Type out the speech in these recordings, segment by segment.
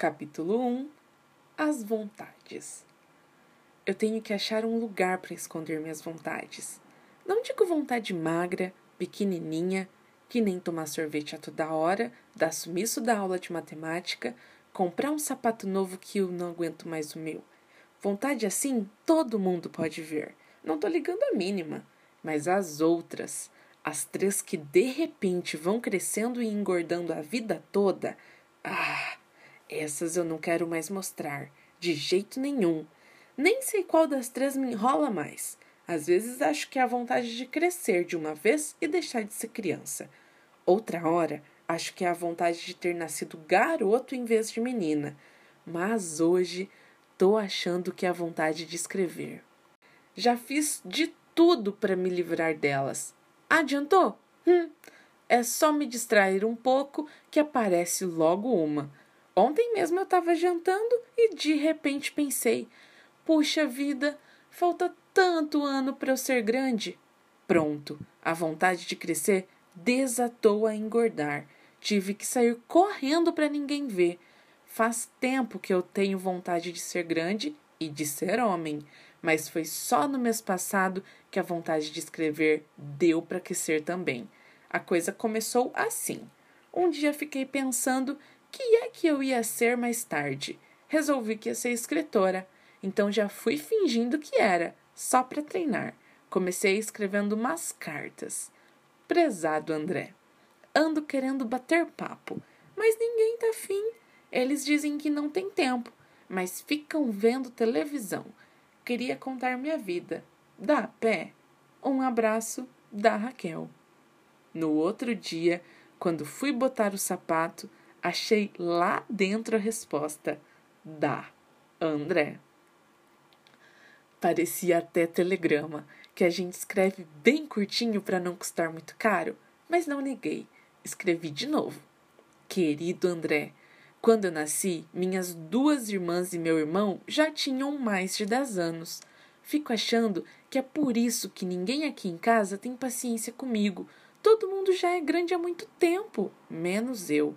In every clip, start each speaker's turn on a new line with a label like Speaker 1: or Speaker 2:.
Speaker 1: Capítulo 1 As vontades. Eu tenho que achar um lugar para esconder minhas vontades. Não digo vontade magra, pequenininha, que nem tomar sorvete a toda hora, dar sumiço da aula de matemática, comprar um sapato novo que eu não aguento mais o meu. Vontade assim todo mundo pode ver. Não tô ligando a mínima. Mas as outras, as três que de repente vão crescendo e engordando a vida toda, ah, essas eu não quero mais mostrar, de jeito nenhum. Nem sei qual das três me enrola mais. Às vezes acho que é a vontade de crescer de uma vez e deixar de ser criança. Outra hora, acho que é a vontade de ter nascido garoto em vez de menina. Mas hoje, tô achando que é a vontade de escrever. Já fiz de tudo para me livrar delas. Adiantou? Hum, é só me distrair um pouco que aparece logo uma. Ontem mesmo eu estava jantando e de repente pensei: puxa vida, falta tanto ano para eu ser grande. Pronto, a vontade de crescer desatou a engordar. Tive que sair correndo para ninguém ver. Faz tempo que eu tenho vontade de ser grande e de ser homem, mas foi só no mês passado que a vontade de escrever deu para aquecer também. A coisa começou assim. Um dia fiquei pensando que é que eu ia ser mais tarde. Resolvi que ia ser escritora, então já fui fingindo que era, só para treinar. Comecei escrevendo umas cartas. Prezado André, ando querendo bater papo, mas ninguém tá afim. Eles dizem que não tem tempo, mas ficam vendo televisão. Queria contar minha vida. Dá pé. Um abraço da Raquel. No outro dia, quando fui botar o sapato, achei lá dentro a resposta da André. Parecia até telegrama, que a gente escreve bem curtinho para não custar muito caro, mas não neguei. Escrevi de novo. Querido André, quando eu nasci, minhas duas irmãs e meu irmão já tinham mais de 10 anos. Fico achando que é por isso que ninguém aqui em casa tem paciência comigo. Todo mundo já é grande há muito tempo, menos eu.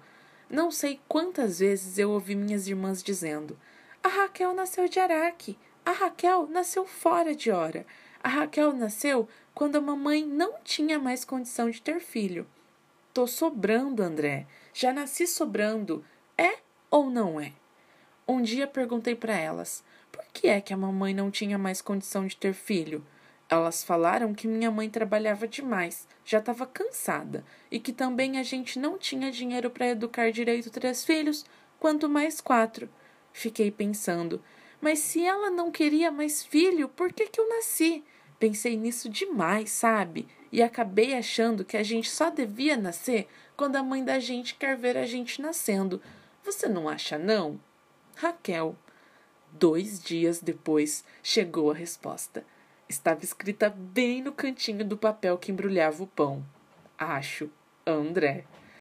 Speaker 1: Não sei quantas vezes eu ouvi minhas irmãs dizendo: A Raquel nasceu de Araque. A Raquel nasceu fora de hora. A Raquel nasceu quando a mamãe não tinha mais condição de ter filho. Tô sobrando, André. Já nasci sobrando. É ou não é? Um dia perguntei para elas: por que é que a mamãe não tinha mais condição de ter filho? Elas falaram que minha mãe trabalhava demais, já estava cansada, e que também a gente não tinha dinheiro para educar direito três filhos, quanto mais quatro. Fiquei pensando, mas se ela não queria mais filho, por que, que eu nasci? Pensei nisso demais, sabe? E acabei achando que a gente só devia nascer quando a mãe da gente quer ver a gente nascendo. Você não acha, não? Raquel. Dois dias depois chegou a resposta. Estava escrita bem no cantinho do papel que embrulhava o pão. Acho, André.